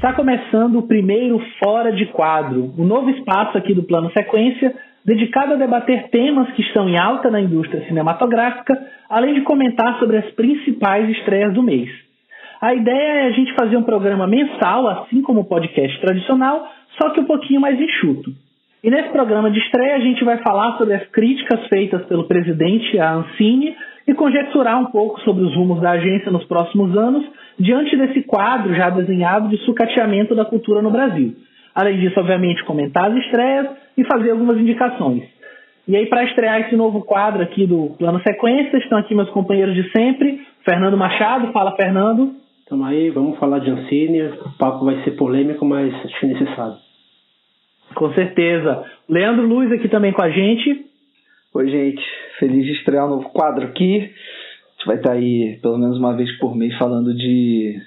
Está começando o primeiro Fora de Quadro, o um novo espaço aqui do Plano Sequência, dedicado a debater temas que estão em alta na indústria cinematográfica, além de comentar sobre as principais estreias do mês. A ideia é a gente fazer um programa mensal, assim como o podcast tradicional, só que um pouquinho mais enxuto. E nesse programa de estreia a gente vai falar sobre as críticas feitas pelo presidente à Ancine e conjecturar um pouco sobre os rumos da agência nos próximos anos, diante desse quadro já desenhado de sucateamento da cultura no Brasil. Além disso, obviamente, comentar as estreias e fazer algumas indicações. E aí, para estrear esse novo quadro aqui do Plano Sequência, estão aqui meus companheiros de sempre, Fernando Machado. Fala, Fernando. Tamo aí, vamos falar de Ancine. O papo vai ser polêmico, mas acho necessário. Com certeza. Leandro Luiz aqui também com a gente. Oi, gente. Feliz de estrear um novo quadro aqui. A gente vai estar aí pelo menos uma vez por mês falando de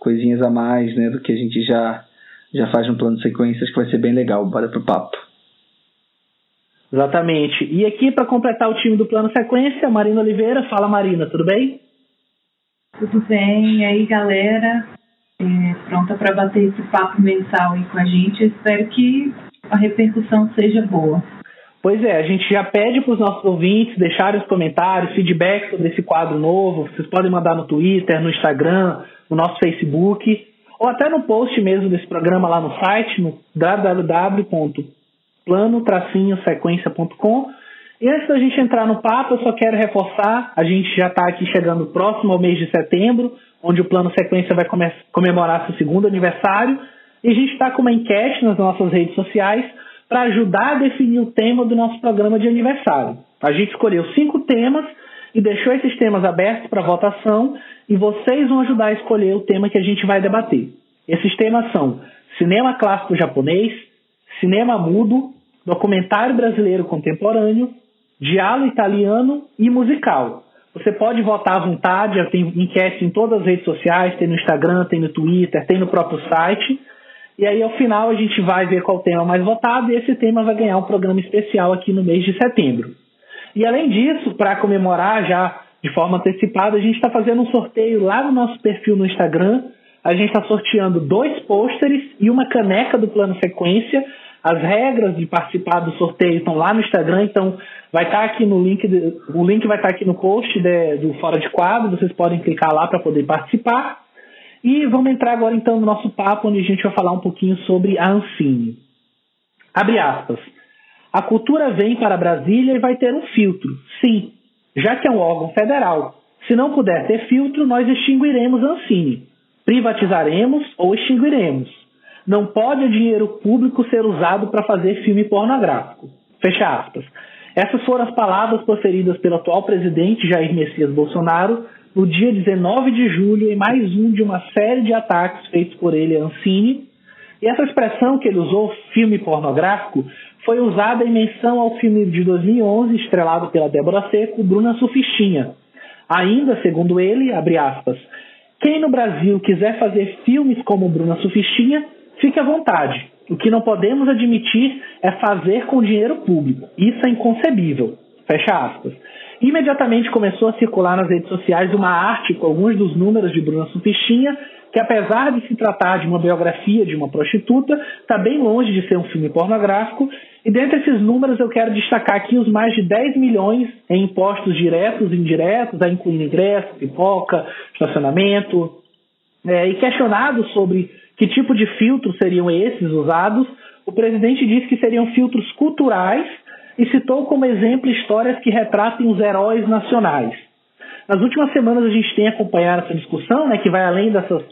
coisinhas a mais, né, do que a gente já já faz no plano de sequências, que vai ser bem legal. Bora pro papo. Exatamente. E aqui para completar o time do plano sequência, Marina Oliveira. Fala, Marina, tudo bem? Tudo bem. E aí, galera? É, pronta para bater esse papo mensal aí com a gente. Eu espero que a repercussão seja boa. Pois é, a gente já pede para os nossos ouvintes deixarem os comentários, feedback sobre esse quadro novo. Vocês podem mandar no Twitter, no Instagram, no nosso Facebook, ou até no post mesmo desse programa lá no site, no www.plano-sequência.com. E antes da gente entrar no papo, eu só quero reforçar, a gente já está aqui chegando próximo ao mês de setembro, onde o Plano Sequência vai comemorar seu segundo aniversário, e a gente está com uma enquete nas nossas redes sociais para ajudar a definir o tema do nosso programa de aniversário. A gente escolheu cinco temas e deixou esses temas abertos para votação e vocês vão ajudar a escolher o tema que a gente vai debater. Esses temas são cinema clássico japonês, cinema mudo, documentário brasileiro contemporâneo, diálogo italiano e musical. Você pode votar à vontade, tem enquete em todas as redes sociais, tem no Instagram, tem no Twitter, tem no próprio site. E aí, ao final, a gente vai ver qual tema mais votado e esse tema vai ganhar um programa especial aqui no mês de setembro. E além disso, para comemorar já de forma antecipada, a gente está fazendo um sorteio lá no nosso perfil no Instagram. A gente está sorteando dois pôsteres e uma caneca do Plano Sequência. As regras de participar do sorteio estão lá no Instagram, então vai estar tá aqui no link, de, o link vai estar tá aqui no post de, do Fora de Quadro, vocês podem clicar lá para poder participar. E vamos entrar agora então no nosso papo, onde a gente vai falar um pouquinho sobre a Ancine. Abre aspas. A cultura vem para Brasília e vai ter um filtro, sim, já que é um órgão federal. Se não puder ter filtro, nós extinguiremos a Ancine. Privatizaremos ou extinguiremos. Não pode o dinheiro público ser usado para fazer filme pornográfico. Fecha aspas. Essas foram as palavras proferidas pelo atual presidente Jair Messias Bolsonaro no dia 19 de julho em mais um de uma série de ataques feitos por ele a Ancine. E essa expressão que ele usou, filme pornográfico, foi usada em menção ao filme de 2011, estrelado pela Débora Seco, Bruna Sufistinha. Ainda, segundo ele, abre aspas, quem no Brasil quiser fazer filmes como Bruna Sufistinha, fique à vontade. O que não podemos admitir é fazer com dinheiro público. Isso é inconcebível. Fecha aspas. Imediatamente começou a circular nas redes sociais uma arte com alguns dos números de Bruna Sufichinha, que apesar de se tratar de uma biografia de uma prostituta, está bem longe de ser um filme pornográfico. E dentre esses números eu quero destacar aqui os mais de 10 milhões em impostos diretos e indiretos, incluindo ingresso, pipoca, estacionamento. É, e questionado sobre que tipo de filtros seriam esses usados, o presidente disse que seriam filtros culturais e citou como exemplo histórias que retratem os heróis nacionais. Nas últimas semanas a gente tem acompanhado essa discussão, né, que vai além dessas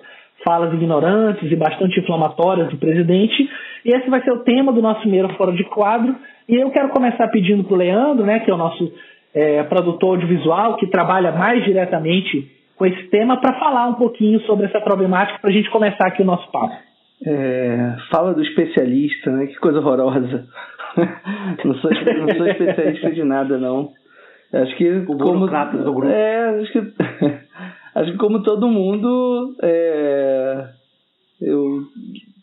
falas ignorantes e bastante inflamatórias do presidente, e esse vai ser o tema do nosso primeiro Fora de Quadro. E eu quero começar pedindo para o Leandro, né, que é o nosso é, produtor audiovisual, que trabalha mais diretamente com esse tema, para falar um pouquinho sobre essa problemática, para a gente começar aqui o nosso papo. É, fala do especialista, né? Que coisa horrorosa. não, sou, não sou especialista de nada, não. Acho que o como do grupo. É, acho que acho que como todo mundo é, eu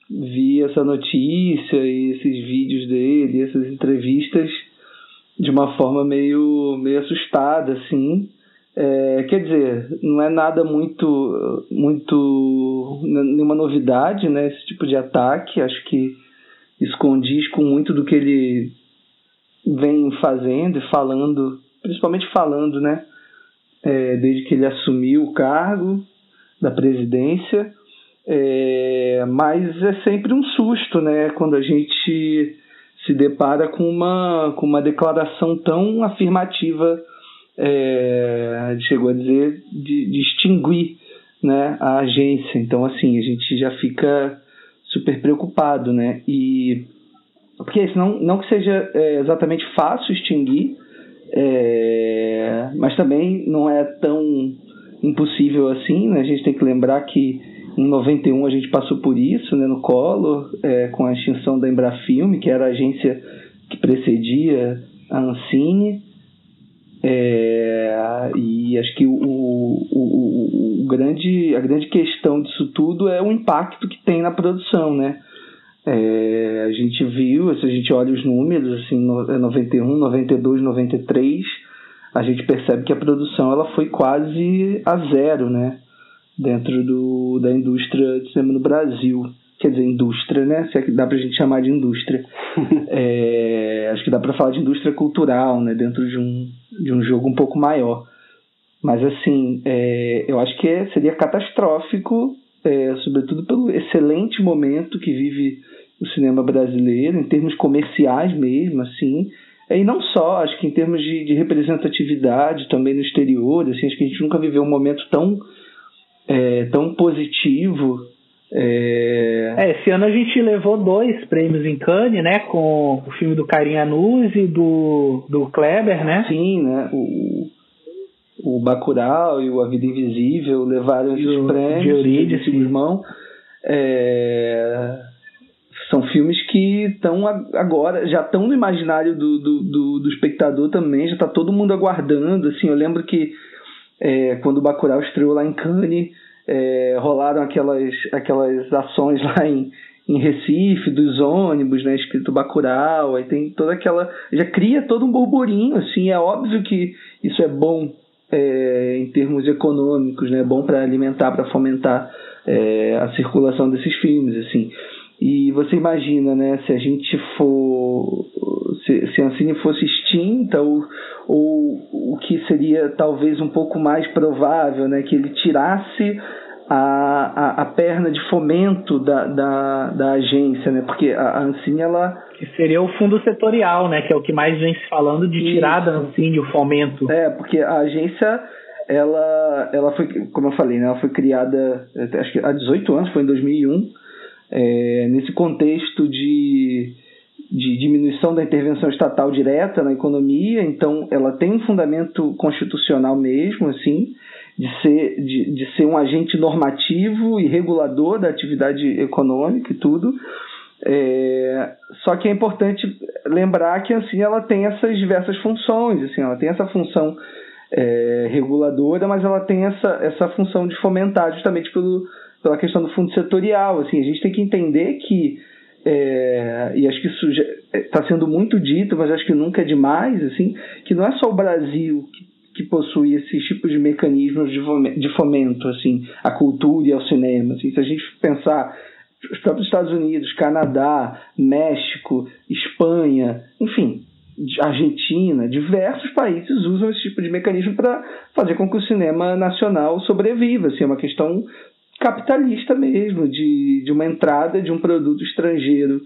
vi essa notícia e esses vídeos dele, essas entrevistas de uma forma meio meio assustada assim. É, quer dizer, não é nada muito, muito nenhuma novidade, né? Esse tipo de ataque, acho que isso condiz com muito do que ele vem fazendo e falando, principalmente falando, né? É, desde que ele assumiu o cargo da presidência, é, mas é sempre um susto, né? Quando a gente se depara com uma, com uma declaração tão afirmativa é, chegou a dizer, de, de extinguir né, a agência. Então, assim, a gente já fica super preocupado, né? E porque não, não que seja é, exatamente fácil extinguir, é, mas também não é tão impossível assim, né? A gente tem que lembrar que em 91 a gente passou por isso, né, no Collor, é, com a extinção da Embrafilme, que era a agência que precedia a Ancine, é, e acho que o, o, o, grande, a grande questão disso tudo é o impacto que tem na produção, né? É, a gente viu, se a gente olha os números, assim, no, 91, 92, 93, a gente percebe que a produção ela foi quase a zero, né? Dentro do, da indústria de cinema no Brasil quer dizer, indústria, né? Se é que dá pra gente chamar de indústria. é, acho que dá para falar de indústria cultural, né? Dentro de um, de um jogo um pouco maior. Mas, assim, é, eu acho que é, seria catastrófico, é, sobretudo pelo excelente momento que vive o cinema brasileiro, em termos comerciais mesmo, assim. E não só, acho que em termos de, de representatividade também no exterior, assim, acho que a gente nunca viveu um momento tão, é, tão positivo é... é... esse ano a gente levou dois prêmios em Cannes, né? Com o filme do Karim Anuz e do, do Kleber, né? Sim, né? O, o Bacurau e o A Vida Invisível levaram esses o, prêmios. De Eurídice, irmão. É... São filmes que estão agora, já estão no imaginário do, do, do, do espectador também, já está todo mundo aguardando. Assim, eu lembro que é, quando o Bacurau estreou lá em Cannes é, rolaram aquelas, aquelas ações lá em, em Recife, dos ônibus, né, escrito Bacurau, aí tem toda aquela... já cria todo um burburinho, assim, é óbvio que isso é bom é, em termos econômicos, né, é bom para alimentar, para fomentar é, a circulação desses filmes, assim. E você imagina, né, se a gente for. Se, se a Ancine fosse extinta, ou, ou o que seria talvez um pouco mais provável, né, que ele tirasse a, a, a perna de fomento da, da, da agência, né, porque a, Ancine, ela. Que seria o fundo setorial, né, que é o que mais vem se falando de tirar da Ancine o fomento. É, porque a agência ela, ela foi, como eu falei, né, ela foi criada acho que há 18 anos, foi em 2001 é, nesse contexto de, de diminuição da intervenção estatal direta na economia, então ela tem um fundamento constitucional mesmo, assim, de ser, de, de ser um agente normativo e regulador da atividade econômica e tudo. É, só que é importante lembrar que assim ela tem essas diversas funções, assim, ela tem essa função é, reguladora, mas ela tem essa, essa função de fomentar justamente pelo, pela questão do fundo setorial. Assim, a gente tem que entender que é, e acho que isso está sendo muito dito, mas acho que nunca é demais, assim, que não é só o Brasil que, que possui esses tipos de mecanismos de fomento, assim, à cultura e ao cinema. Assim, se a gente pensar os próprios Estados Unidos, Canadá, México, Espanha, enfim, Argentina, diversos países usam esse tipo de mecanismo para fazer com que o cinema nacional sobreviva. Assim, é uma questão capitalista mesmo, de, de uma entrada de um produto estrangeiro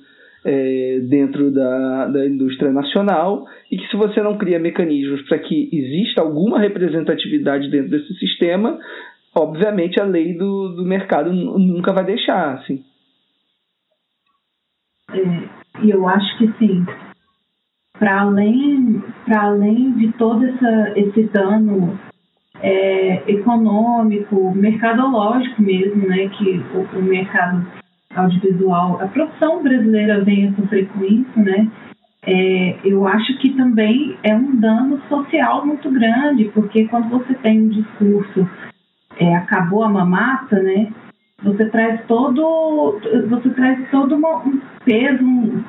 é, dentro da, da indústria nacional e que se você não cria mecanismos para que exista alguma representatividade dentro desse sistema, obviamente a lei do, do mercado nunca vai deixar, assim. É, eu acho que sim, para além, além de todo essa, esse dano é, econômico, mercadológico mesmo, né, que o, o, mercado audiovisual, a produção brasileira vem a sofrer com isso, né, é, eu acho que também é um dano social muito grande, porque quando você tem um discurso é, acabou a mamata, né, você traz todo, você traz todo uma, um peso, um,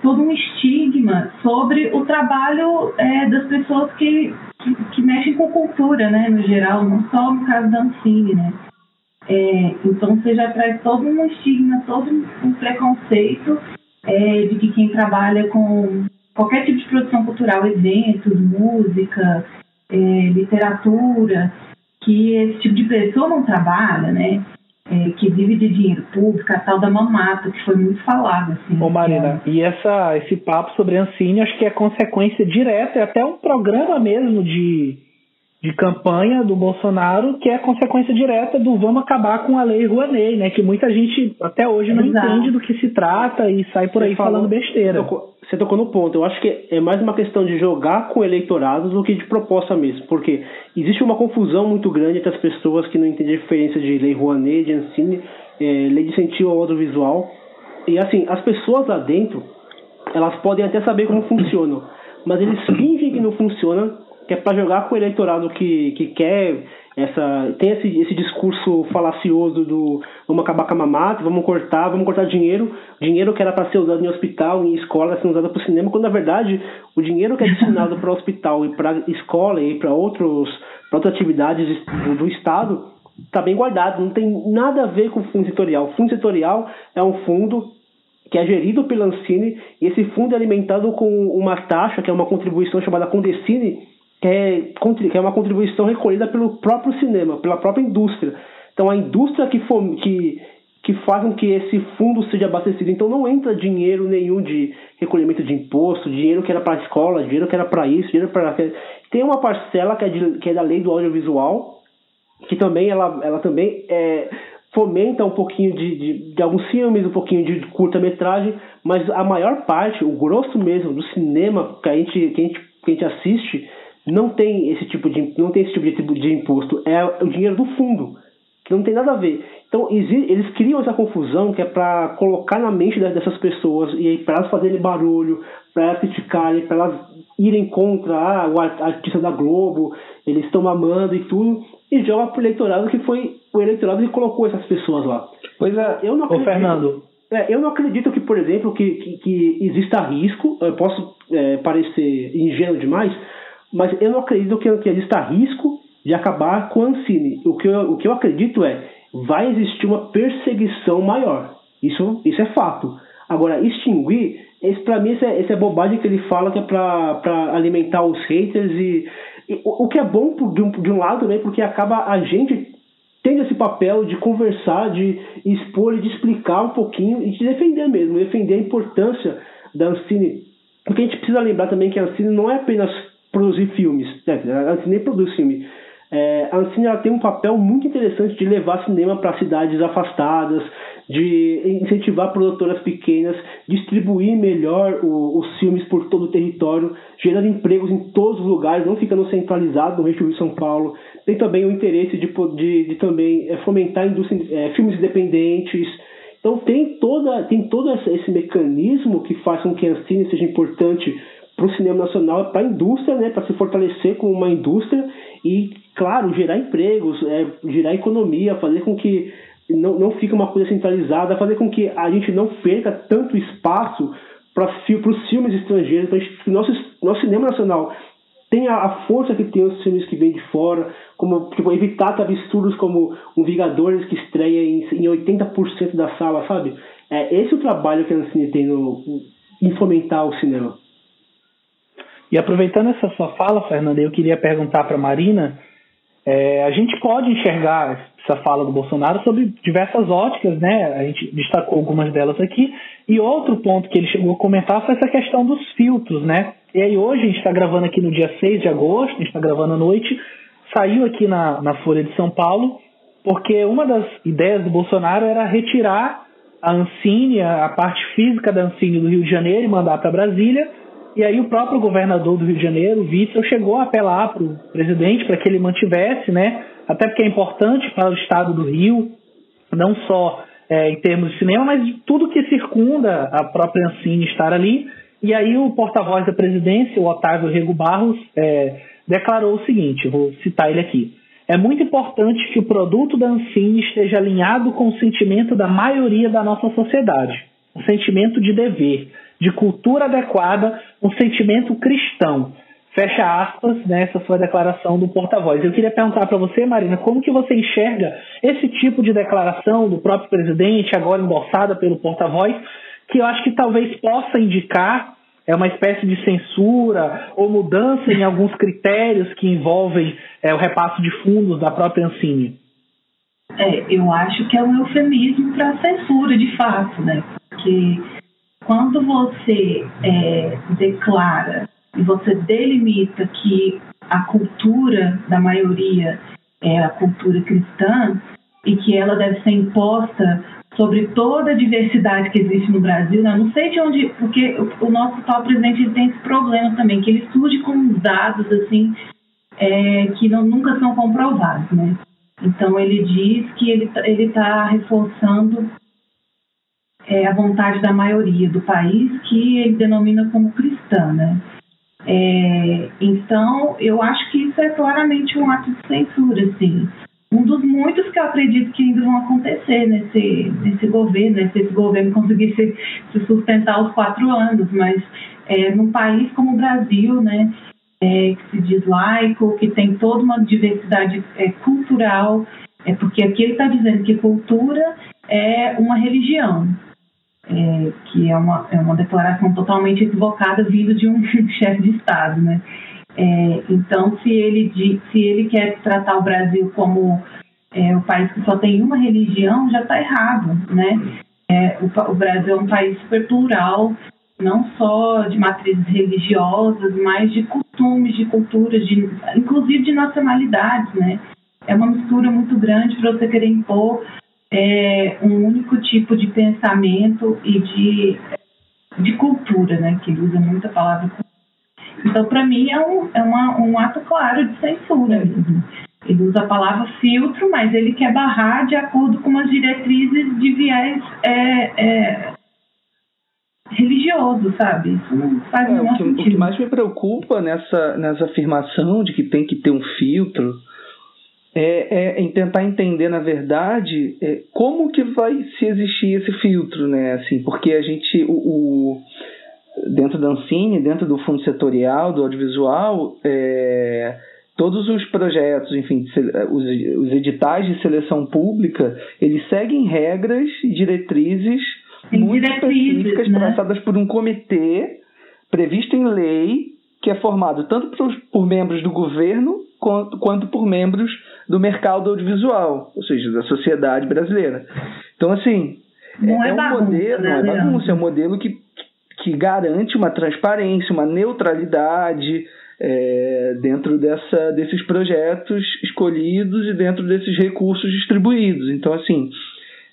todo um estigma sobre o trabalho é, das pessoas que que, que, mexem com cultura, né, no geral, não só no caso da Ancine, né. É, então você já traz todo um estigma, todo um preconceito é, de que quem trabalha com qualquer tipo de produção cultural, eventos, música, é, literatura, que esse tipo de pessoa não trabalha, né? É, que vive de dinheiro público, a tal da mamata, que foi muito falado. Assim, Ô Marina, e essa, esse papo sobre Ancine acho que é consequência direta, é até um programa mesmo de de campanha do Bolsonaro, que é consequência direta do vamos acabar com a lei Rouanet, né? Que muita gente até hoje não Exato. entende do que se trata e sai por aí falando besteira. Tocou, você tocou no ponto. Eu acho que é mais uma questão de jogar com eleitorados do que de proposta mesmo, porque existe uma confusão muito grande entre as pessoas que não entendem a diferença de lei Rouanet, de Ancine, é, lei de incentivo ao audiovisual. E assim, as pessoas lá dentro, elas podem até saber como funcionam, mas eles fingem que não funcionam que é para jogar com o eleitorado que, que quer essa tem esse, esse discurso falacioso do vamos acabar com a mamata, vamos cortar, vamos cortar dinheiro, dinheiro que era para ser usado em hospital, em escola, sendo usado para o cinema, quando na verdade o dinheiro que é destinado para o hospital e para escola e para outros para outras atividades do, do estado está bem guardado, não tem nada a ver com o fundo setorial. O fundo setorial é um fundo que é gerido pela Ancine e esse fundo é alimentado com uma taxa, que é uma contribuição chamada Condecine, é, é uma contribuição recolhida pelo próprio cinema, pela própria indústria. Então a indústria que, for, que, que faz com que esse fundo seja abastecido. Então não entra dinheiro nenhum de recolhimento de imposto, dinheiro que era para a escola, dinheiro que era para isso, dinheiro para tem uma parcela que é, de, que é da lei do audiovisual que também ela, ela também é, fomenta um pouquinho de, de, de alguns filmes, um pouquinho de curta-metragem, mas a maior parte, o grosso mesmo do cinema que a gente, que a gente, que a gente assiste não tem esse tipo de não tem esse tipo de, de imposto. É o dinheiro do fundo que não tem nada a ver. Então eles criam essa confusão que é para colocar na mente dessas pessoas e para elas fazerem barulho para elas criticarem para elas irem contra ah, o artista da Globo eles estão mamando e tudo e joga pro eleitorado que foi o eleitorado que colocou essas pessoas lá. Pois é. Eu não acredito, Ô, Fernando. É, eu não acredito que por exemplo que, que, que exista risco. Eu posso é, parecer ingênuo demais mas eu não acredito que, que exista risco de acabar com a Ancine. O que, eu, o que eu acredito é vai existir uma perseguição maior. Isso, isso é fato. Agora, extinguir, esse, para mim, esse é, é bobagem que ele fala que é para alimentar os haters. E, e o, o, que é bom por, de, um, de um lado, né, porque acaba a gente tendo esse papel de conversar, de expor, de explicar um pouquinho e de defender mesmo, defender a importância da Ancine. Porque a gente precisa lembrar também que a Ancine não é apenas produzir filmes. É, a Ancine produz filme. É, a Ancine ela tem um papel muito interessante de levar cinema para cidades afastadas, de incentivar produtoras pequenas, distribuir melhor o, os filmes por todo o território, gerando empregos em todos os lugares, não ficando centralizado no Rio de São Paulo. Tem também o interesse de, de, de também é, fomentar é, filmes independentes. Então tem, toda, tem todo esse mecanismo que faz com que a Ancine seja importante para o cinema nacional, para a indústria, né, para se fortalecer como uma indústria e, claro, gerar empregos, é, gerar economia, fazer com que não, não fique uma coisa centralizada, fazer com que a gente não perca tanto espaço para os filmes estrangeiros, para que o nosso, nosso cinema nacional tenha a força que tem os filmes que vêm de fora, como tipo, evitar absurdos como um Vingadores que estreia em, em 80% da sala, sabe? É esse é o trabalho que a Ancine tem no, em fomentar o cinema. E aproveitando essa sua fala, Fernanda, eu queria perguntar para Marina, é, a gente pode enxergar essa fala do Bolsonaro sobre diversas óticas, né? A gente destacou algumas delas aqui. E outro ponto que ele chegou a comentar foi essa questão dos filtros, né? E aí hoje a gente está gravando aqui no dia 6 de agosto, a gente está gravando à noite, saiu aqui na, na Folha de São Paulo, porque uma das ideias do Bolsonaro era retirar a Ancine, a parte física da Ancine do Rio de Janeiro e mandar para Brasília, e aí o próprio governador do Rio de Janeiro, Witzel, chegou a apelar para o presidente para que ele mantivesse, né? Até porque é importante para o estado do Rio, não só é, em termos de cinema, mas de tudo que circunda a própria Ancine estar ali. E aí o porta-voz da presidência, o Otávio Rego Barros, é, declarou o seguinte, vou citar ele aqui. É muito importante que o produto da Ancine esteja alinhado com o sentimento da maioria da nossa sociedade, o sentimento de dever, de cultura adequada, um sentimento cristão. Fecha aspas, né, essa foi a declaração do porta-voz. Eu queria perguntar para você, Marina, como que você enxerga esse tipo de declaração do próprio presidente, agora endossada pelo porta-voz, que eu acho que talvez possa indicar é uma espécie de censura ou mudança em alguns critérios que envolvem é, o repasse de fundos da própria Ancine? É, eu acho que é um eufemismo para censura, de fato, né? Porque quando você é, declara e você delimita que a cultura da maioria é a cultura cristã e que ela deve ser imposta sobre toda a diversidade que existe no Brasil, né? não sei de onde, porque o, nosso atual presidente tem esse problema também, que ele surge com dados assim é, que não, nunca são comprovados, né? Então ele diz que ele tá, ele está reforçando é, a vontade da maioria do país, que ele denomina como cristã, né? É, então, eu acho que isso é claramente um ato de censura, assim. Um dos muitos que eu acredito que ainda vão acontecer nesse, nesse governo, né? se esse governo conseguir se, se sustentar os quatro anos, mas é, num país como o Brasil, né, é, que se diz laico, que tem toda uma diversidade é, cultural, é porque aqui ele está dizendo que cultura é uma religião, é, que é uma, é uma declaração totalmente equivocada vindo de um chefe de Estado, né? É, então, se ele, se ele quer tratar o Brasil como é, o país que só tem uma religião, já está errado, né? É, o, o, Brasil é um país super plural, não só de matrizes religiosas, mas de costumes, de culturas, de, inclusive de nacionalidades, né? É uma mistura muito grande para você querer impor é, um único tipo de pensamento e de, de cultura, né? Que ele usa muito a palavra Então, para mim, é, um, é uma, um ato claro de censura mesmo. Ele usa a palavra filtro, mas ele quer barrar de acordo com as diretrizes de viés é, é, religioso, sabe? Isso não faz é, o que, sentido. O que mais me preocupa nessa, nessa afirmação de que tem que ter um filtro é, é, em tentar entender, na verdade, é, como que vai se existir esse filtro, né? Assim, porque a gente, o, o dentro da Ancine, dentro do fundo setorial, do audiovisual, é, todos os projetos, enfim, os, os editais de seleção pública, eles seguem regras e diretrizes Tem muito diretrizes, específicas né? traçadas por um comitê previsto em lei que é formado tanto por, por membros do governo quanto, quanto por membros do mercado audiovisual, ou seja, da sociedade brasileira. Então, assim, não é, é um bagunça, modelo, né, não é bagunça, é um modelo que, que garante uma transparência, uma neutralidade é, dentro dessa, desses projetos escolhidos e dentro desses recursos distribuídos. Então, assim,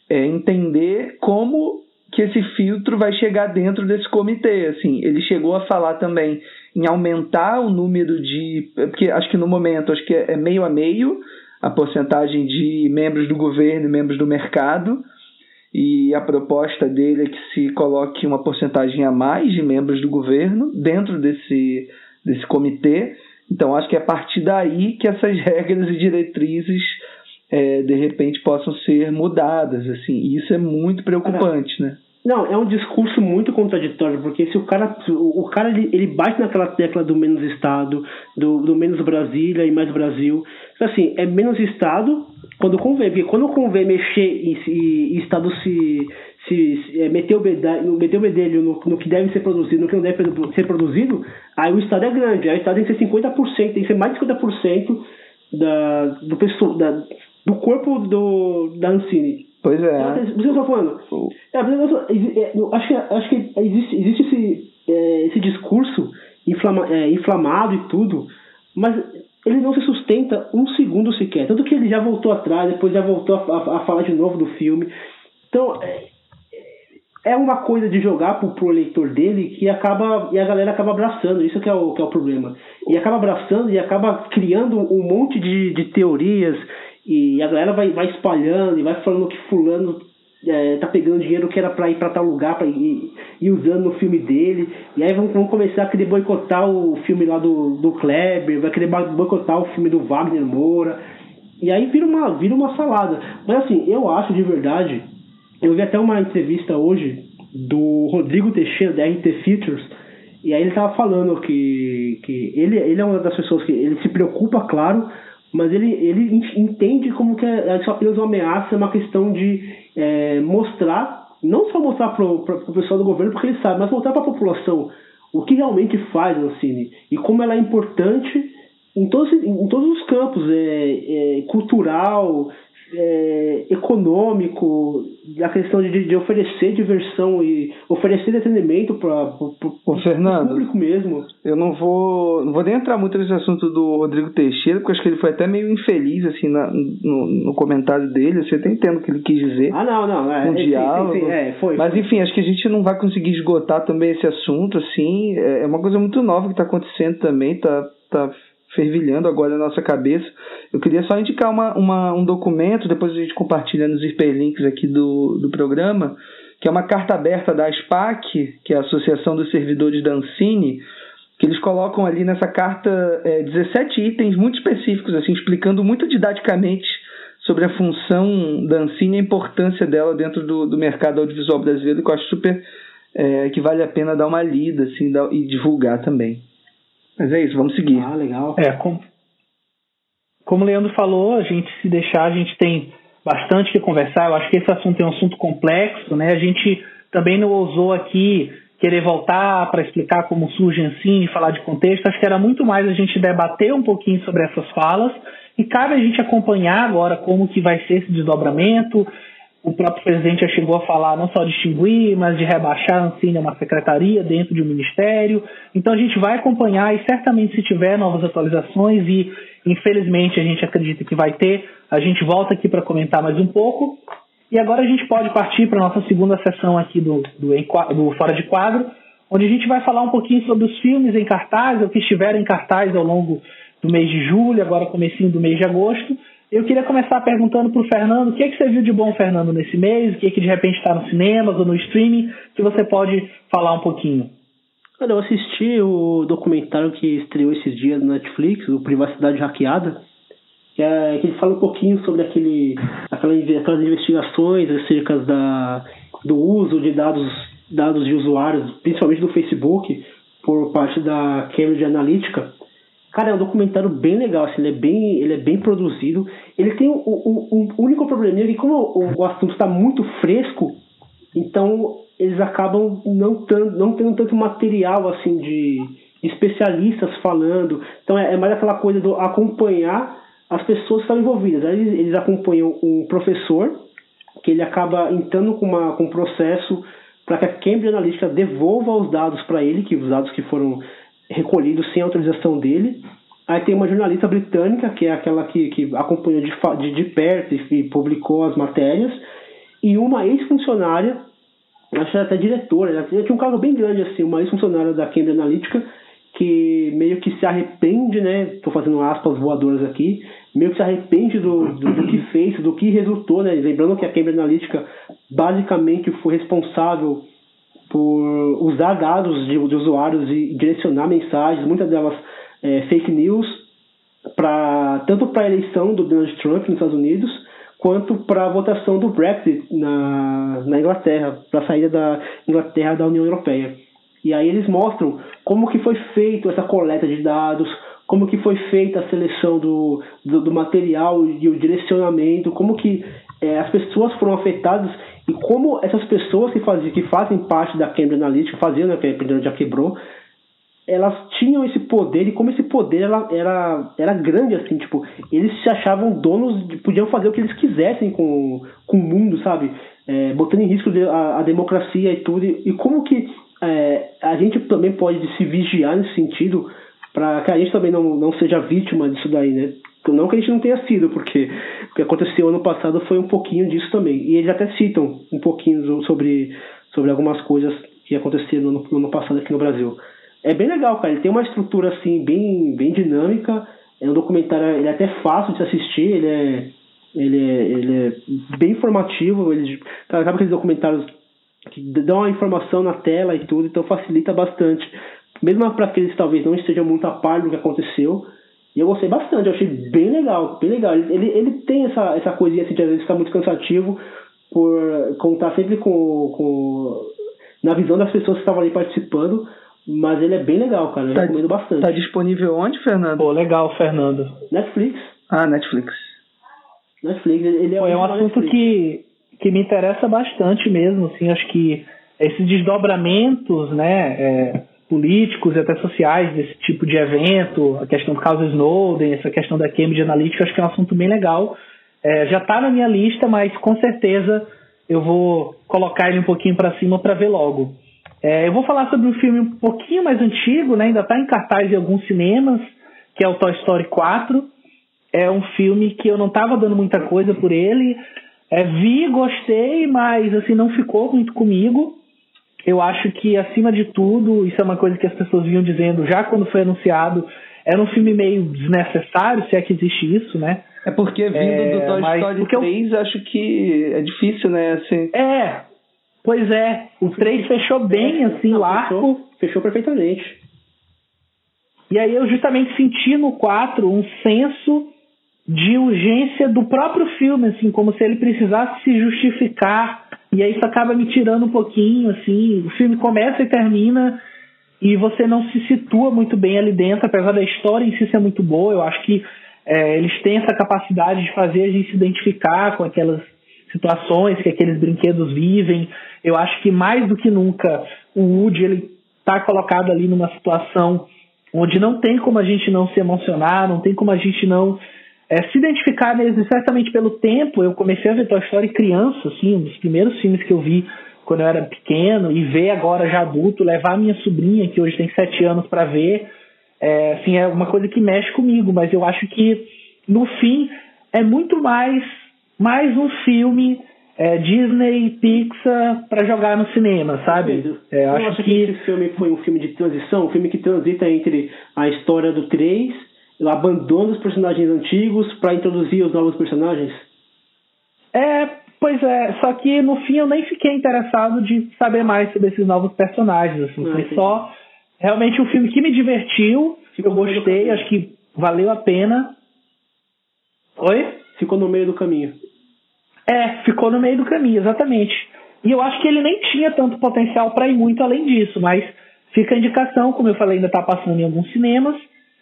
é entender como que esse filtro vai chegar dentro desse comitê. Assim, ele chegou a falar também em aumentar o número de. Porque acho que no momento acho que é meio a meio a porcentagem de membros do governo e membros do mercado. E a proposta dele é que se coloque uma porcentagem a mais de membros do governo dentro desse, desse comitê. Então, acho que é a partir daí que essas regras e diretrizes é, de repente possam ser mudadas. Assim, e isso é muito preocupante, né? Não, é um discurso muito contraditório, porque se o cara, o, cara ele, ele bate naquela tecla do menos Estado, do, do menos Brasília e mais Brasil. Assim, é menos Estado quando convém, porque quando convém mexer e, e, Estado se, se, se é, meter o bedelho, meter o bedelho no, no que deve ser produzido, no que não deve ser produzido, aí o Estado é grande, aí o Estado tem que ser 50%, tem que ser mais de 50% da, do, pessoal, da, do corpo do, da Ancine. Pois é. Por isso eu tô falando. É, é acho que, acho que existe, existe esse, é, esse discurso inflama, é, inflamado e tudo, mas ele não se sustenta um segundo sequer. Tanto que ele já voltou atrás, depois já voltou a, a, a falar de novo do filme. Então, é, é uma coisa de jogar pro, pro eleitor dele que acaba e a galera acaba abraçando isso que é o, que é o problema e acaba abraçando e acaba criando um monte de, de teorias e a galera vai, vai espalhando e vai falando que fulano é, tá pegando dinheiro que era para ir para tal lugar para ir, ir, usando no filme dele. E aí vão, vão começar a querer boicotar o filme lá do, do Kleber vai querer boicotar o filme do Wagner Moura. E aí vira uma vira uma salada. Mas assim eu acho de verdade eu vi até uma entrevista hoje do Rodrigo Teixeira da RT Features E aí ele estava falando que, que ele, ele é uma das pessoas que ele se preocupa, claro, mas ele, ele entende como que é, é apenas uma ameaça, é uma questão de é, mostrar, não só mostrar para o pessoal do governo, porque ele sabe, mas mostrar para a população o que realmente faz a Ancine e como ela é importante em todos, em todos os campos, é, é cultural, é, econômico, a questão de, de oferecer diversão e oferecer entretenimento para o público mesmo. Eu não vou, não vou nem entrar muito nesse assunto do Rodrigo Teixeira, porque acho que ele foi até meio infeliz assim na, no, no comentário dele. Você até entende o que ele quis dizer. Ah, não, não. É, um diálogo. Sim, sim, é, foi, Mas foi. enfim, acho que a gente não vai conseguir esgotar também esse assunto. assim É, é uma coisa muito nova que está acontecendo também. Tá, tá fervilhando agora na nossa cabeça. Eu queria só indicar uma, uma, um documento, depois a gente compartilha nos hiperlinks aqui do, do programa, que é uma carta aberta da ASPAC, que é a Associação dos Servidores da Ancine, que eles colocam ali nessa carta é, 17 itens muito específicos, assim, explicando muito didaticamente sobre a função da Ancine e a importância dela dentro do, do mercado audiovisual brasileiro, que eu acho super é, que vale a pena dar uma lida assim, e divulgar também. Mas é isso, vamos seguir. Ah, legal. É, como, como o Leandro falou, a gente se deixar, a gente tem bastante que conversar. Eu acho que esse assunto é um assunto complexo, né? A gente também não ousou aqui querer voltar para explicar como surge assim, falar de contexto. Acho que era muito mais a gente debater um pouquinho sobre essas falas e cabe a gente acompanhar agora como que vai ser esse desdobramento, o próprio presidente já chegou a falar não só de extinguir, mas de rebaixar a Ancine a uma secretaria dentro de um ministério. Então a gente vai acompanhar e certamente se tiver novas atualizações e infelizmente a gente acredita que vai ter, a gente volta aqui para comentar mais um pouco. E agora a gente pode partir para a nossa segunda sessão aqui do, do, do Fora de Quadro, onde a gente vai falar um pouquinho sobre os filmes em cartaz, ou que estiveram em cartaz ao longo do mês de julho, agora comecinho do mês de agosto, eu queria começar perguntando para o Fernando o que, é que você viu de bom, Fernando, nesse mês, o que, é que de repente está no cinema ou no streaming, que você pode falar um pouquinho. Olha, eu assisti o documentário que estreou esses dias no Netflix, o Privacidade Hackeada, que, é, que ele fala um pouquinho sobre aquele, aquela, aquelas investigações acerca da, do uso de dados, dados de usuários, principalmente do Facebook, por parte da Cambridge Analytica, Cara, é um documentário bem legal, assim, ele é bem, ele é bem produzido. Ele tem um, um, um único probleminha que como o, o assunto está muito fresco, então eles acabam não, tando, não tendo tanto material assim de especialistas falando. Então é, é mais aquela coisa do acompanhar as pessoas que estão envolvidas. Aí eles, eles acompanham um professor, que ele acaba entrando com, uma, com um processo para que a Cambridge Analytica devolva os dados para ele, que os dados que foram recolhido sem autorização dele. Aí tem uma jornalista britânica, que é aquela que, que acompanhou de, de, de perto e publicou as matérias, e uma ex-funcionária, acho que até diretora, ela tinha um cargo bem grande assim, uma ex-funcionária da Cambridge Analytica, que meio que se arrepende, né? Estou fazendo aspas voadoras aqui, meio que se arrepende do, do, do, que fez, do que resultou, né? Lembrando que a Cambridge Analytica basicamente foi responsável por usar dados de, de usuários e direcionar mensagens, muitas delas é, fake news, pra, tanto para a eleição do Donald Trump nos Estados Unidos, quanto para a votação do Brexit na, na Inglaterra, para a saída da Inglaterra da União Europeia. E aí eles mostram como que foi feito essa coleta de dados, como que foi feita a seleção do, do, do material e o direcionamento, como que é, as pessoas foram afetadas e como essas pessoas que, fazem, que fazem parte da Cambridge Analytica, faziam, né, que a Epidemia já quebrou, elas tinham esse poder e como esse poder ela, era, era grande, assim, tipo, eles se achavam donos, de, podiam fazer o que eles quisessem com, com o mundo, sabe? É, botando em risco a, a, democracia e tudo. E, e como que é, a gente também pode se vigiar nesse sentido para que a gente também não, não seja vítima disso daí, né? Não que a gente não tenha sido, porque o que aconteceu ano passado foi um pouquinho disso também. E eles até citam um pouquinho sobre, sobre algumas coisas que aconteceram no, no ano passado aqui no Brasil. É bem legal, cara. Ele tem uma estrutura assim bem, bem dinâmica. É um documentário, ele é até fácil de assistir, ele é, ele é, ele é bem informativo. Ele, sabe aqueles documentários que dão a informação na tela e tudo, então facilita bastante. Mesmo para aqueles que talvez não estejam muito a par do que aconteceu, e eu gostei bastante, eu achei bem legal, bem legal. Ele, ele tem essa, essa coisinha assim de às vezes ficar muito cansativo por contar sempre com, com na visão das pessoas que estavam ali participando, Mas ele é bem legal, cara. Eu Tá- recomendo bastante. Tá disponível onde, Fernando? Pô, legal, Fernando. Netflix. Ah, Netflix. Netflix, ele é, Pô, é um assunto Netflix. que, que me interessa bastante mesmo, assim, acho que esses desdobramentos, né, é, políticos e até sociais desse tipo de evento, a questão do caso Snowden, essa questão da Cambridge Analytica, acho que é um assunto bem legal. É, já está na minha lista, mas com certeza eu vou colocar ele um pouquinho para cima para ver logo. É, eu vou falar sobre um filme um pouquinho mais antigo, né, ainda está em cartaz em alguns cinemas, que é o Toy Story 4 é um filme que eu não estava dando muita coisa por ele. É, vi, gostei, mas assim não ficou muito comigo. Eu acho que acima de tudo, isso é uma coisa que as pessoas vinham dizendo já quando foi anunciado, era um filme meio desnecessário, se é que existe isso, né? É porque vindo É, do Toy mas Story porque eu- 3, acho que é difícil, né? Assim, É, pois é, o 3 fechou bem assim Não, o arco. Fechou, fechou perfeitamente. E aí eu justamente senti no 4 um senso de urgência do próprio filme, assim, como se ele precisasse se justificar. E aí isso acaba me tirando um pouquinho, assim. O filme começa e termina e você não se situa muito bem ali dentro, apesar da história em si ser muito boa. Eu acho que é, eles têm essa capacidade de fazer a gente se identificar com aquelas situações que aqueles brinquedos vivem. Eu acho que mais do que nunca o Woody ele está colocado ali numa situação onde não tem como a gente não se emocionar, não tem como a gente não é, se identificar mesmo, certamente pelo tempo. Eu comecei a ver Toy Story criança, assim, um dos primeiros filmes que eu vi quando eu era pequeno, e ver agora já adulto, levar a minha sobrinha, que hoje tem sete anos, para ver, é, assim, é uma coisa que mexe comigo, mas eu acho que, no fim, é muito mais, mais um filme é, Disney, Pixar, para jogar no cinema, sabe? É, eu acho que... que esse filme foi um filme de transição? Um filme que transita entre a história do 3, o abandono dos personagens antigos para introduzir os novos personagens? É, pois é, só que no fim eu nem fiquei interessado de saber mais sobre esses novos personagens, assim, Ah, foi entendi. só realmente um filme que me divertiu, eu Ficou do gostei, acho que valeu a pena. Oi? Ficou no meio do caminho. É, ficou no meio do caminho, exatamente. E eu acho que ele nem tinha tanto potencial para ir muito além disso, mas fica a indicação, como eu falei, ainda está passando em alguns cinemas.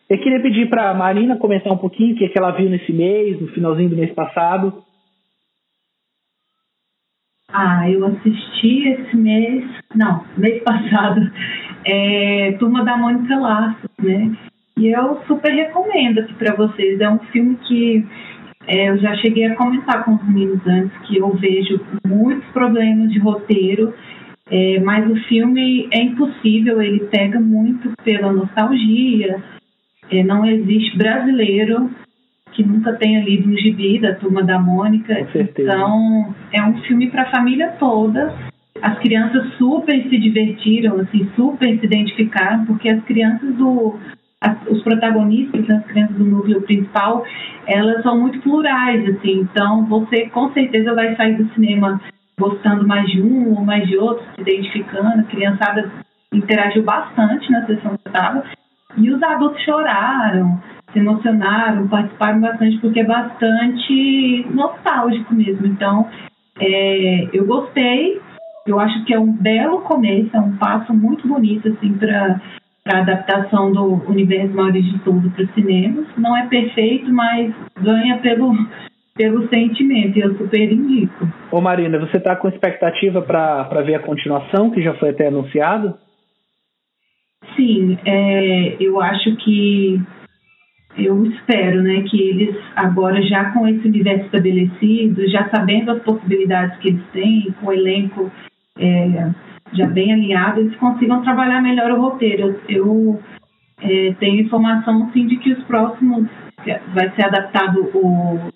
Eu queria pedir para a Marina comentar um pouquinho o que, é que ela viu nesse mês, no finalzinho do mês passado. Ah, eu assisti esse mês, não, mês passado, é, Turma da Mônica Laços, né? E eu super recomendo aqui para vocês. É um filme que é, eu já cheguei a comentar com os meninos antes que eu vejo muitos problemas de roteiro, é, mas o filme é impossível, ele pega muito pela nostalgia. Não existe brasileiro que nunca tenha lido um gibi da Turma da Mônica. Então, é um filme para a família toda. As crianças super se divertiram, assim, super se identificaram, porque as crianças do. as- os protagonistas, as crianças do núcleo principal, elas são muito plurais, assim. Então, você com certeza vai sair do cinema gostando mais de um ou mais de outro, se identificando. A criançada interagiu bastante na sessão que eu estava. E os adultos choraram, se emocionaram, participaram bastante, porque é bastante nostálgico mesmo. Então, é, eu gostei. Eu acho que é um belo começo, é um passo muito bonito assim para a adaptação do universo Maurício de Tudo para os cinemas. Não é perfeito, mas ganha pelo, pelo sentimento. Eu super indico. Ô Marina, você tá com expectativa para ver a continuação, que já foi até anunciado? Sim, é, eu acho que eu espero, né, que eles agora já com esse universo estabelecido, já sabendo as possibilidades que eles têm, com o elenco é, já bem alinhado, eles consigam trabalhar melhor o roteiro. Eu, é, tenho informação sim de que os próximos vai ser adaptado o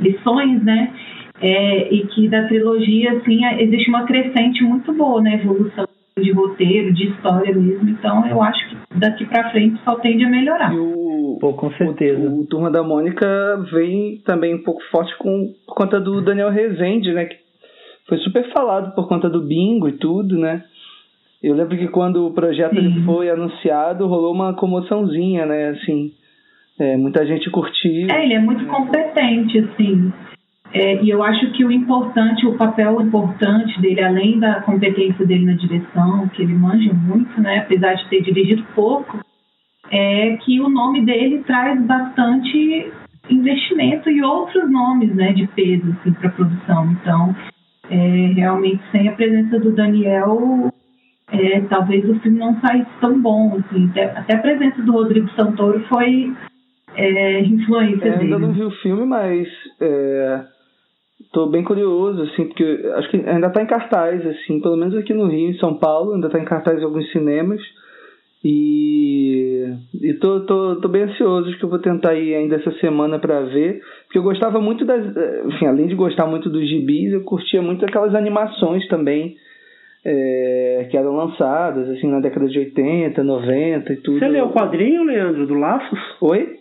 lições, né? É, e que da trilogia assim existe uma crescente muito boa na evolução de roteiro, de história mesmo. Então eu acho que daqui para frente só tende a melhorar. E o, Pô, com certeza. o, o Turma da Mônica vem também um pouco forte com, por conta do Daniel Rezende, né? Que foi super falado por conta do bingo e tudo, né? Eu lembro que quando o projeto Sim. foi anunciado, rolou uma comoçãozinha, né? Assim, é, muita gente curtiu. É, ele é muito competente, assim. É, e eu acho que o importante, o papel importante dele, além da competência dele na direção, que ele manja muito, né, apesar de ter dirigido pouco, é que o nome dele traz bastante investimento e outros nomes né, de peso assim, para a produção. Então, é, realmente, sem a presença do Daniel, é, talvez o filme não saísse tão bom. Assim. Até, até a presença do Rodrigo Santoro foi é, influência é, dele. Ainda não vi o filme, mas estou é, bem curioso, assim, porque acho que ainda está em cartaz, assim, pelo menos aqui no Rio, em São Paulo, ainda está em cartaz em alguns cinemas. E, e tô, tô, tô bem ansioso, acho que eu vou tentar ir ainda essa semana para ver, porque eu gostava muito das, enfim, além de gostar muito dos gibis, eu curtia muito aquelas animações também é, que eram lançadas, assim, na década de 80, 90 e tudo. Você leu o quadrinho, Leandro, do Laços? Oi?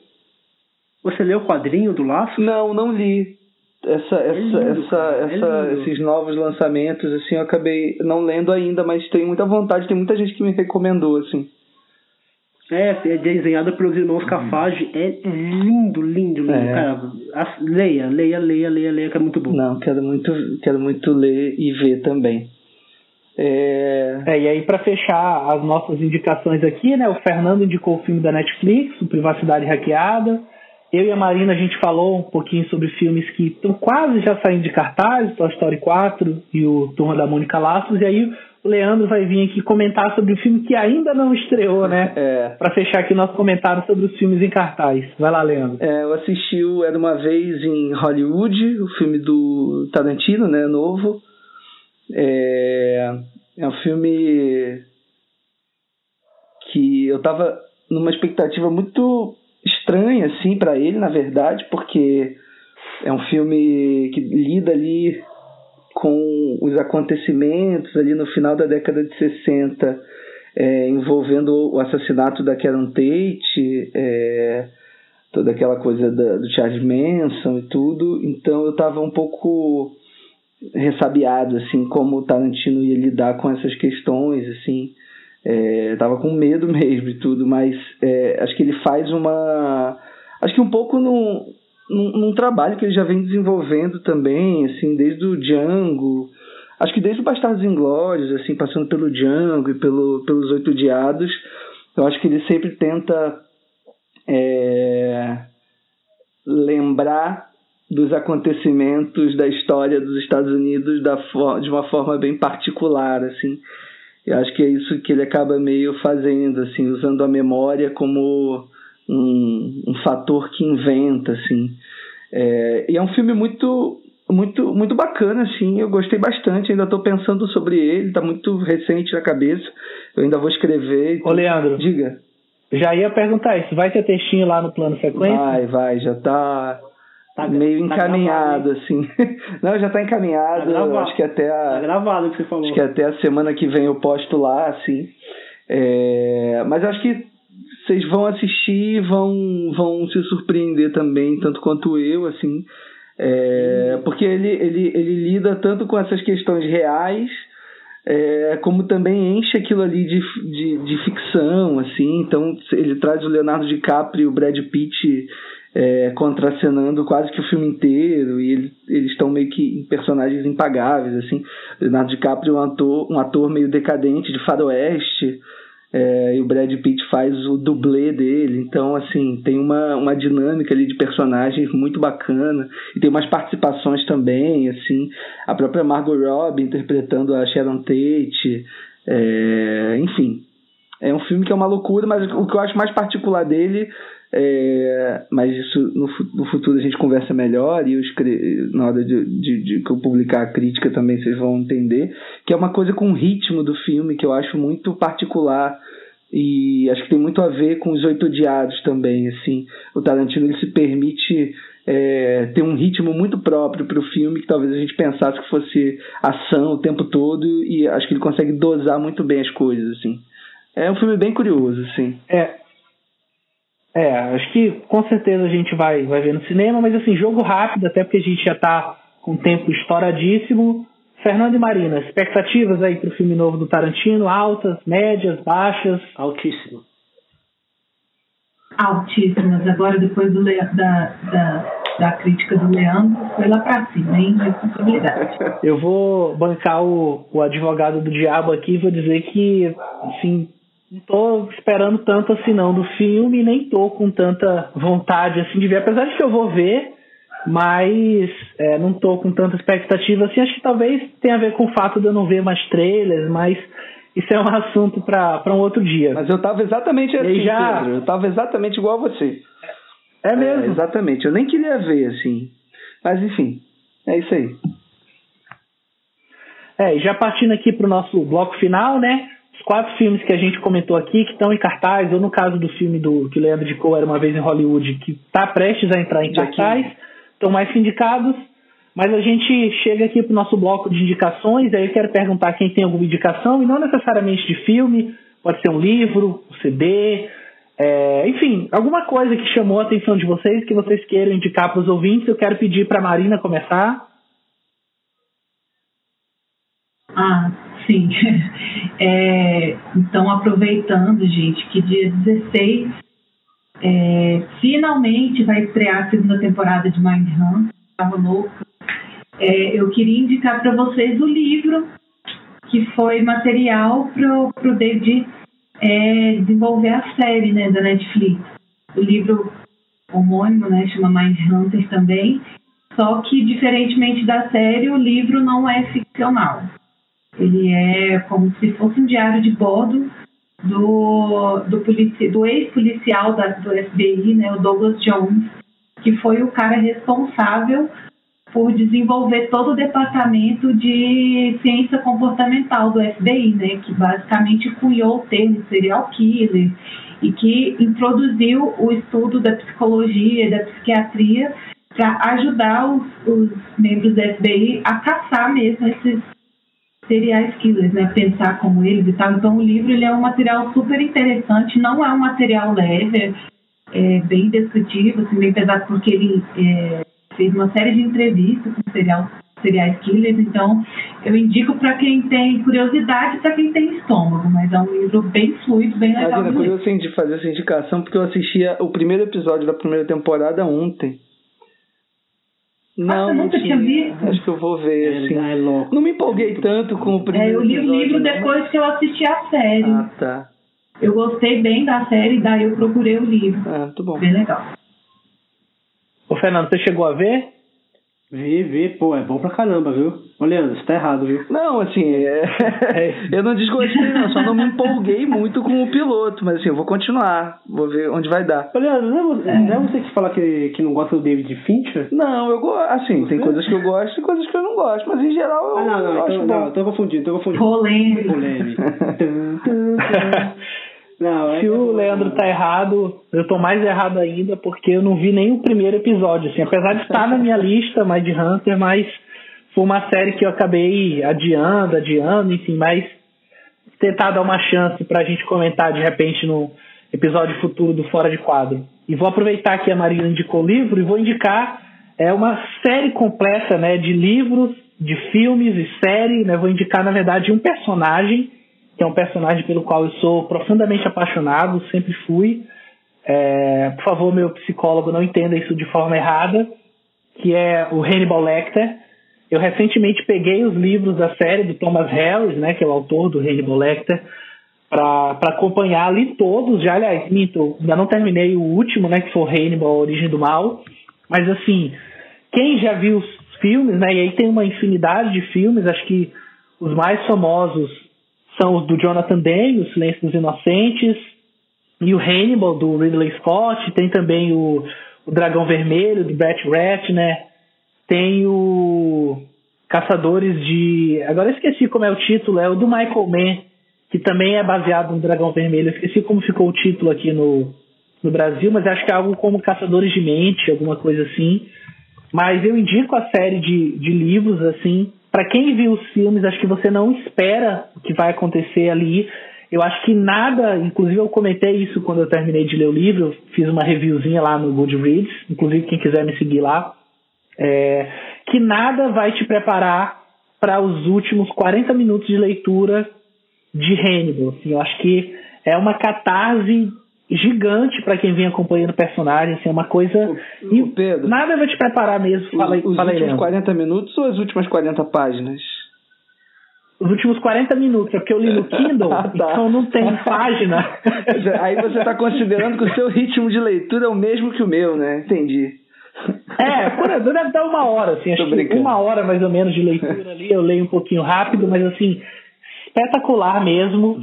Você leu o quadrinho do Laços? Não, não li. Essa, essa, é lindo, essa, essa, é esses novos lançamentos, assim, eu acabei não lendo ainda, mas tenho muita vontade, tem muita gente que me recomendou, assim. É, é desenhada pelos irmãos uhum. Cafage. É lindo, lindo, lindo. É. Cara, leia, leia, leia, leia, leia, que é muito bom. Não, quero muito, quero muito ler e ver também. É... é e aí para fechar as nossas indicações aqui, né? O Fernando indicou o filme da Netflix, o Privacidade Hackeada. Eu e a Marina a gente falou um pouquinho sobre filmes que estão quase já saindo de cartaz, Toy Story 4 e o Turma da Mônica Laços. E aí o Leandro vai vir aqui comentar sobre o filme que ainda não estreou, né? É. Para fechar aqui nosso comentário sobre os filmes em cartaz. Vai lá, Leandro. É, eu assisti o Era Uma Vez em Hollywood, o filme do Tarantino, né? Novo. É, é um filme que eu tava numa expectativa muito estranha, assim, para ele, na verdade, porque é um filme que lida ali com os acontecimentos ali no final da década de 60, é, envolvendo o assassinato da Karen Tate, é, toda aquela coisa da, do Charles Manson e tudo. Então eu estava um pouco ressabiado, assim, como o Tarantino ia lidar com essas questões, assim. É, tava com medo mesmo e tudo, mas é, acho que ele faz uma. Acho que um pouco no, num, num, trabalho que ele já vem desenvolvendo também, assim, desde o Django, acho que desde o Bastardos Inglórios, assim, passando pelo Django e pelo, pelos Oito Diados, eu acho que ele sempre tenta é, lembrar dos acontecimentos da história dos Estados Unidos da de uma forma bem particular, assim. Eu acho que é isso que ele acaba meio fazendo, assim, usando a memória como um, um fator que inventa, assim. É, e é um filme muito muito muito bacana, assim, eu gostei bastante, ainda estou pensando sobre ele, está muito recente na cabeça, eu ainda vou escrever. Ô Leandro, diga. Já ia perguntar isso, vai ter textinho lá no plano sequência? Vai, vai, já está tá, meio tá encaminhado, gravado, assim. Não, já está encaminhado, tá acho que até a... Tá gravado o que você falou. Acho que até a semana que vem eu posto lá, assim. É, mas acho que vocês vão assistir e vão, vão se surpreender também, tanto quanto eu, assim. É, porque ele, ele, ele lida tanto com essas questões reais, é, como também enche aquilo ali de, de, de, ficção, assim. Então ele traz o Leonardo DiCaprio e o Brad Pitt é, contracenando quase que o filme inteiro, e ele, eles estão meio que em personagens impagáveis, assim. Leonardo DiCaprio é um ator, um ator meio decadente de faroeste, é, e o Brad Pitt faz o dublê dele, então assim tem uma, uma dinâmica ali de personagens muito bacana e tem umas participações também, assim. A própria Margot Robbie interpretando a Sharon Tate, é, enfim. É um filme que é uma loucura, mas o que eu acho mais particular dele é, mas isso no, no futuro a gente conversa melhor e escrevo, na hora de, de, de, que eu publicar a crítica também vocês vão entender que é uma coisa com o ritmo do filme que eu acho muito particular e acho que tem muito a ver com os oito odiados também assim. O Tarantino ele se permite é, ter um ritmo muito próprio para o filme que talvez a gente pensasse que fosse ação o tempo todo e acho que ele consegue dosar muito bem as coisas assim. É um filme bem curioso assim. É é, acho que com certeza a gente vai, vai ver no cinema, mas assim, jogo rápido, até porque a gente já está com tempo estouradíssimo. Fernando e Marina, expectativas aí para o filme novo do Tarantino? Altas, médias, baixas? Altíssimo. Altíssimas. Agora, depois do, da, da da crítica do Leandro foi lá pra cima, hein? Responsabilidade. Eu vou bancar o, o advogado do diabo aqui e vou dizer que, assim, não tô esperando tanto assim não do filme, nem tô com tanta vontade assim de ver, apesar de que eu vou ver, mas é, não tô com tanta expectativa assim, acho que talvez tenha a ver com o fato de eu não ver mais trailers, mas isso é um assunto para um outro dia. Mas eu tava exatamente assim, já... Pedro, eu tava exatamente igual a você. É mesmo? É, exatamente, eu nem queria ver assim, mas enfim, é isso aí. É, e já partindo aqui para o nosso bloco final, né? Quatro filmes que a gente comentou aqui, que estão em cartaz, ou no caso do filme do que o Leandro indicou, Era Uma Vez em Hollywood, que está prestes a entrar em cartaz, estão mais indicados. Mas a gente chega aqui para o nosso bloco de indicações, aí eu quero perguntar quem tem alguma indicação, e não necessariamente de filme, pode ser um livro, um CD, é, enfim, alguma coisa que chamou a atenção de vocês, que vocês queiram indicar para os ouvintes. Eu quero pedir para a Marina começar. Ah, sim. É, então, aproveitando, gente, que dia 16 é, finalmente vai estrear a segunda temporada de Mindhunter. Estava louca. É, eu queria indicar para vocês o livro que foi material para o David é, desenvolver a série né, da Netflix. O livro homônimo né, chama Mindhunter também, só que, diferentemente da série, o livro não é ficcional. Ele é como se fosse um diário de bordo do, do, do ex-policial do FBI, né, o Douglas Jones, que foi o cara responsável por desenvolver todo o departamento de ciência comportamental do FBI, né, que basicamente cunhou o termo serial killer e que introduziu o estudo da psicologia e da psiquiatria para ajudar os, os membros do FBI a caçar mesmo esses serial killers, né? Pensar como eles e tal. Então o livro ele é um material super interessante, não é um material leve, é bem descritivo, assim, bem pesado, porque ele é, fez uma série de entrevistas com serial, serial killers, então eu indico para quem tem curiosidade para quem tem estômago, mas é um livro bem fluido, bem legal. Imagina, curioso de fazer essa indicação, porque eu assistia o primeiro episódio da primeira temporada ontem. Não, ah, nunca tinha visto. Acho que eu vou ver, assim. É, não me empolguei tanto com o primeiro. É, eu li o livro depois mas... que eu assisti a série. Ah, tá. Eu gostei bem da série, daí eu procurei o livro. Ah, muito bom. Bem legal. Ô, Fernando, você chegou a ver? Vi, vi, pô, é bom pra caramba, viu? Ô, Leandro, você tá errado, viu? Não, assim, é... eu não desgostei, não, só não me empolguei muito com o piloto, mas assim, eu vou continuar, vou ver onde vai dar. Ô, Leandro, não é, não é você que fala que, que não gosta do David Fincher? Não, eu gosto, assim, tem coisas que eu gosto e coisas que eu não gosto, mas em geral eu, ah, não, não, eu então, acho não, bom. tô confundindo, tô confundindo. Polêmico. Polêmico. Não, é Se o Leandro tá errado, eu tô mais errado ainda, porque eu não vi nem o primeiro episódio, assim, apesar de estar na minha lista, Mind Hunter, mas foi uma série que eu acabei adiando, adiando, enfim, mas tentar dar uma chance pra gente comentar de repente no episódio futuro do Fora de Quadro. E vou aproveitar que a Maria indicou o livro e vou indicar é uma série completa, né, de livros, de filmes e série, né, vou indicar na verdade um personagem que é um personagem pelo qual eu sou profundamente apaixonado, sempre fui. É, por favor, meu psicólogo, não entenda isso de forma errada, que é o Hannibal Lecter. Eu recentemente peguei os livros da série do Thomas Harris, né, que é o autor do Hannibal Lecter, para acompanhar, li todos, já, aliás, minto, ainda não terminei o último, né, que foi Hannibal, Origem do Mal, mas assim, quem já viu os filmes, né, e aí tem uma infinidade de filmes, acho que os mais famosos são os do Jonathan Demme, O Silêncio dos Inocentes, e o Hannibal, do Ridley Scott, tem também o, o Dragão Vermelho, do Brett Ratner, tem o Caçadores de... Agora eu esqueci como é o título, é o do Michael Mann, que também é baseado no Dragão Vermelho. Eu esqueci como ficou o título aqui no, no Brasil, mas acho que é algo como Caçadores de Mente, alguma coisa assim. Mas eu indico a série de, de livros, assim, para quem viu os filmes, acho que você não espera o que vai acontecer ali. Eu acho que nada, inclusive eu comentei isso quando eu terminei de ler o livro, fiz uma reviewzinha lá no Goodreads, inclusive quem quiser me seguir lá, é, que nada vai te preparar para os últimos 40 minutos de leitura de Hannibal. Assim, eu acho que é uma catarse gigante para quem vem acompanhando o personagem, assim, é uma coisa. O, Pedro, nada vai te preparar mesmo. Fala, os, os fala últimos aí, 40 minutos ou as últimas 40 páginas? Os últimos 40 minutos, é porque eu li no Kindle, ah, tá. então não tem página. Aí você está considerando que o seu ritmo de leitura é o mesmo que o meu, né? Entendi. É, por exemplo, deve dar uma hora, assim, acho que uma hora mais ou menos de leitura ali, eu leio um pouquinho rápido, mas assim, espetacular mesmo.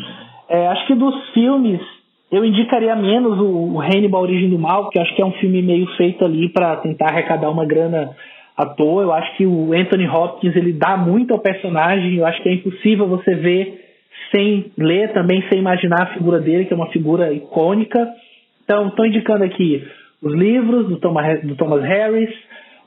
É, acho que dos filmes, eu indicaria menos o, Hannibal Origem do Mal, porque acho que é um filme meio feito ali para tentar arrecadar uma grana à toa. Eu acho que o Anthony Hopkins ele dá muito ao personagem. Eu acho que é impossível você ver sem ler também, sem imaginar a figura dele, que é uma figura icônica. Então, estou indicando aqui os livros do Thomas, do Thomas Harris,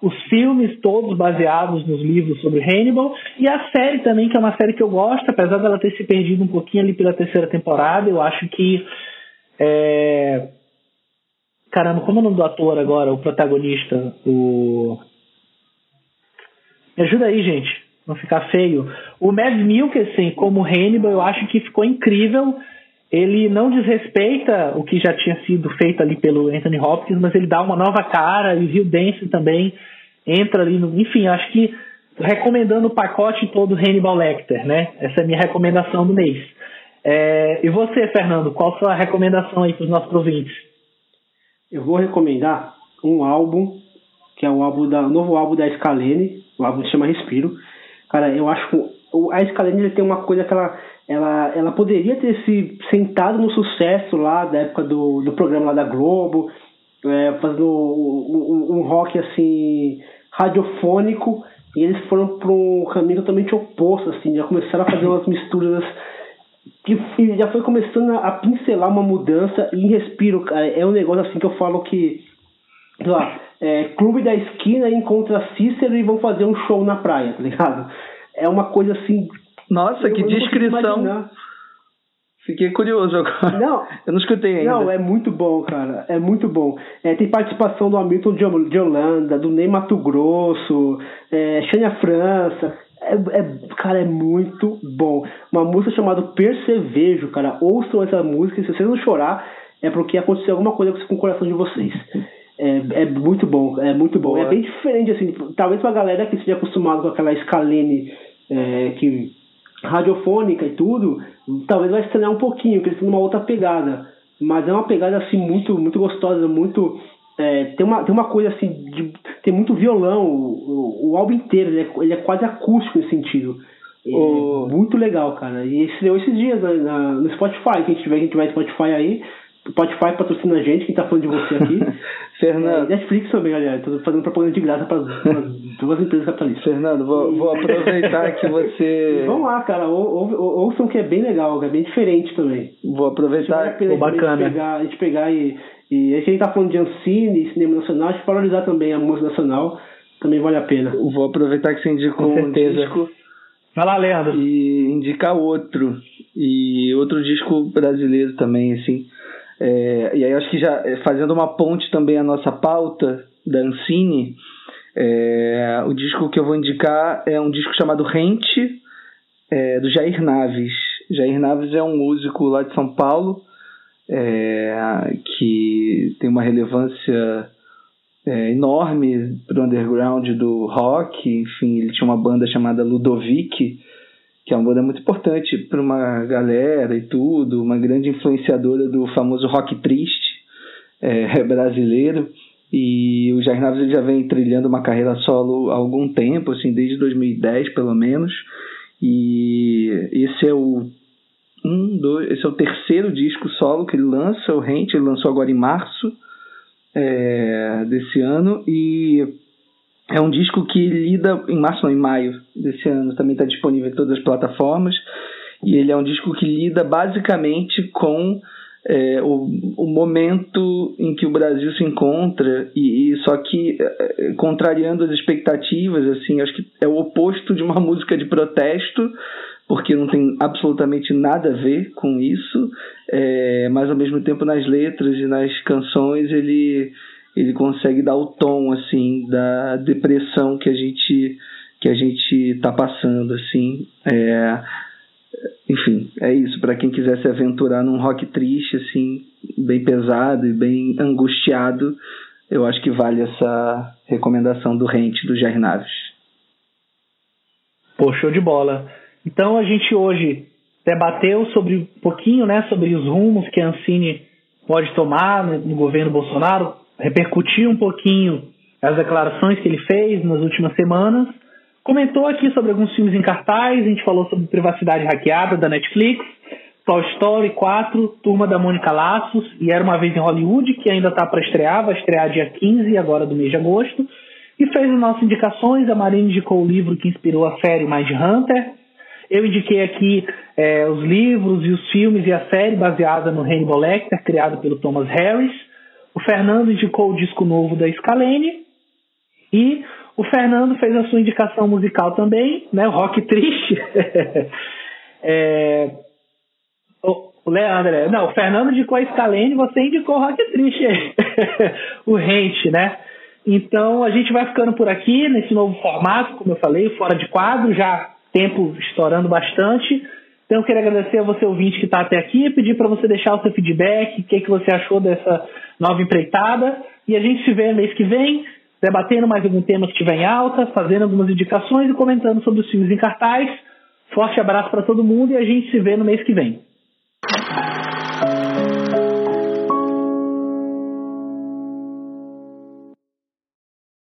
os filmes todos baseados nos livros sobre Hannibal e a série também, que é uma série que eu gosto, apesar dela ter se perdido um pouquinho ali pela terceira temporada. Eu acho que. É... Caramba, como é o nome do ator agora, o protagonista? O. Me ajuda aí, gente, não ficar feio. O Mads Mikkelsen como Hannibal, eu acho que ficou incrível. Ele não desrespeita o que já tinha sido feito ali pelo Anthony Hopkins, mas ele dá uma nova cara e o Rio Dance também entra ali no. Enfim, acho que recomendando o pacote todo Hannibal Lecter, né? Essa é a minha recomendação do mês. É, e você, Fernando, qual a sua recomendação aí para os nossos ouvintes? Eu vou recomendar um álbum, que é o álbum da, o novo álbum da Scalene, o álbum se chama Respiro. Cara, eu acho que a Scalene tem uma coisa que ela, ela, ela poderia ter se sentado no sucesso lá da época do, do programa lá da Globo, é, fazendo um, um, um, rock assim radiofônico e eles foram para um caminho totalmente oposto, assim, já começaram a fazer umas misturas que já foi começando a pincelar uma mudança em respiro, cara. É um negócio assim que eu falo que, sei lá, é, clube da esquina encontra Cícero e vão fazer um show na praia, tá ligado? É uma coisa assim. Nossa, que descrição. Fiquei curioso agora. Não, eu não escutei ainda. Não, é muito bom, cara. É muito bom. É, tem participação do Hamilton de Holanda, do Ney Mato Grosso, é, Xânia França. É, é, cara, é muito bom. Uma música chamada Percevejo, cara. Ouçam essa música. Se vocês não chorar, é porque aconteceu alguma coisa com o coração de vocês. É, é muito bom, é muito bom. É Boa. É bem diferente, assim. Talvez pra galera que esteja acostumado com aquela escalene é, que radiofônica e tudo, talvez vai estranhar um pouquinho, porque eles têm uma outra pegada. Mas é uma pegada assim muito, muito gostosa, muito. É, tem, uma, tem uma coisa assim, de, tem muito violão, o, o álbum inteiro, ele é, ele é quase acústico nesse sentido. É muito legal, cara. E estreou esses dias na, na, no Spotify, quem tiver, quem tiver Spotify aí, Spotify patrocina a gente, quem tá falando de você aqui. Fernando. É, Netflix também, galera. Tô fazendo propaganda de graça para duas empresas capitalistas. Fernando, vou, vou aproveitar que você. Vamos lá, cara. Ou, ou, ouçam que é bem legal, é bem diferente também. Vou aproveitar. Vale bacana. A gente pegar, a gente pegar e. E a gente tá falando de Ancine, cinema nacional, a gente valorizar também a música nacional. Também vale a pena. Vou aproveitar que você indicou um disco. Vai lá, Leandro. E indicar outro. E outro disco brasileiro também, assim é, e aí acho que já é, fazendo uma ponte também à nossa pauta da Ancine, é, o disco que eu vou indicar é um disco chamado Rente, é, do Jair Naves. Jair Naves é um músico lá de São Paulo é, que tem uma relevância é, enorme para o underground do rock. Enfim, ele tinha uma banda chamada Ludovic, que é uma banda muito importante para uma galera e tudo, uma grande influenciadora do famoso rock triste é, brasileiro. E o Jair Naves já vem trilhando uma carreira solo há algum tempo, assim, desde 2010 pelo menos. E esse é o um, dois, esse é o terceiro disco solo que ele lança, o Rente, ele lançou agora em março é, desse ano e é um disco que lida em março, não, em maio desse ano, também está disponível em todas as plataformas. E ele é um disco que lida basicamente com é, o, o, momento em que o Brasil se encontra e, e só que é, contrariando as expectativas assim acho que é o oposto de uma música de protesto porque não tem absolutamente nada a ver com isso é, mas ao mesmo tempo nas letras e nas canções ele ele consegue dar o tom assim da depressão que a gente que a gente está passando assim é, enfim é isso para quem quiser se aventurar num rock triste assim bem pesado e bem angustiado, eu acho que vale essa recomendação do Rente do Jair Naves. Pô, show de bola. Então a gente hoje debateu sobre um pouquinho, né, sobre os rumos que a Ancine pode tomar no, no governo Bolsonaro, repercutiu um pouquinho as declarações que ele fez nas últimas semanas, comentou aqui sobre alguns filmes em cartaz, a gente falou sobre Privacidade Hackeada da Netflix, Toy Story 4, Turma da Mônica Laços e Era Uma Vez em Hollywood, que ainda está para estrear, vai estrear dia 15 agora do mês de agosto, e fez as nossas indicações, a Marina indicou o livro que inspirou a série Mind Hunter, eu indiquei aqui é, os livros e os filmes e a série baseada no Hannibal Lecter, criado pelo Thomas Harris. O Fernando indicou o disco novo da Scalene. E o Fernando fez a sua indicação musical também, né? O Rock Triste. é, o Leandro, é, não, o Fernando indicou a Scalene, você indicou o Rock Triste, o Rente, né? Então a gente vai ficando por aqui nesse novo formato, como eu falei, fora de quadro, já tempo estourando bastante. Então eu queria agradecer a você ouvinte que está até aqui, pedir para você deixar o seu feedback, o que, que você achou dessa nova empreitada. E a gente se vê mês que vem, debatendo mais algum tema que estiver em alta, fazendo algumas indicações e comentando sobre os filmes em cartaz. Forte abraço para todo mundo e a gente se vê no mês que vem.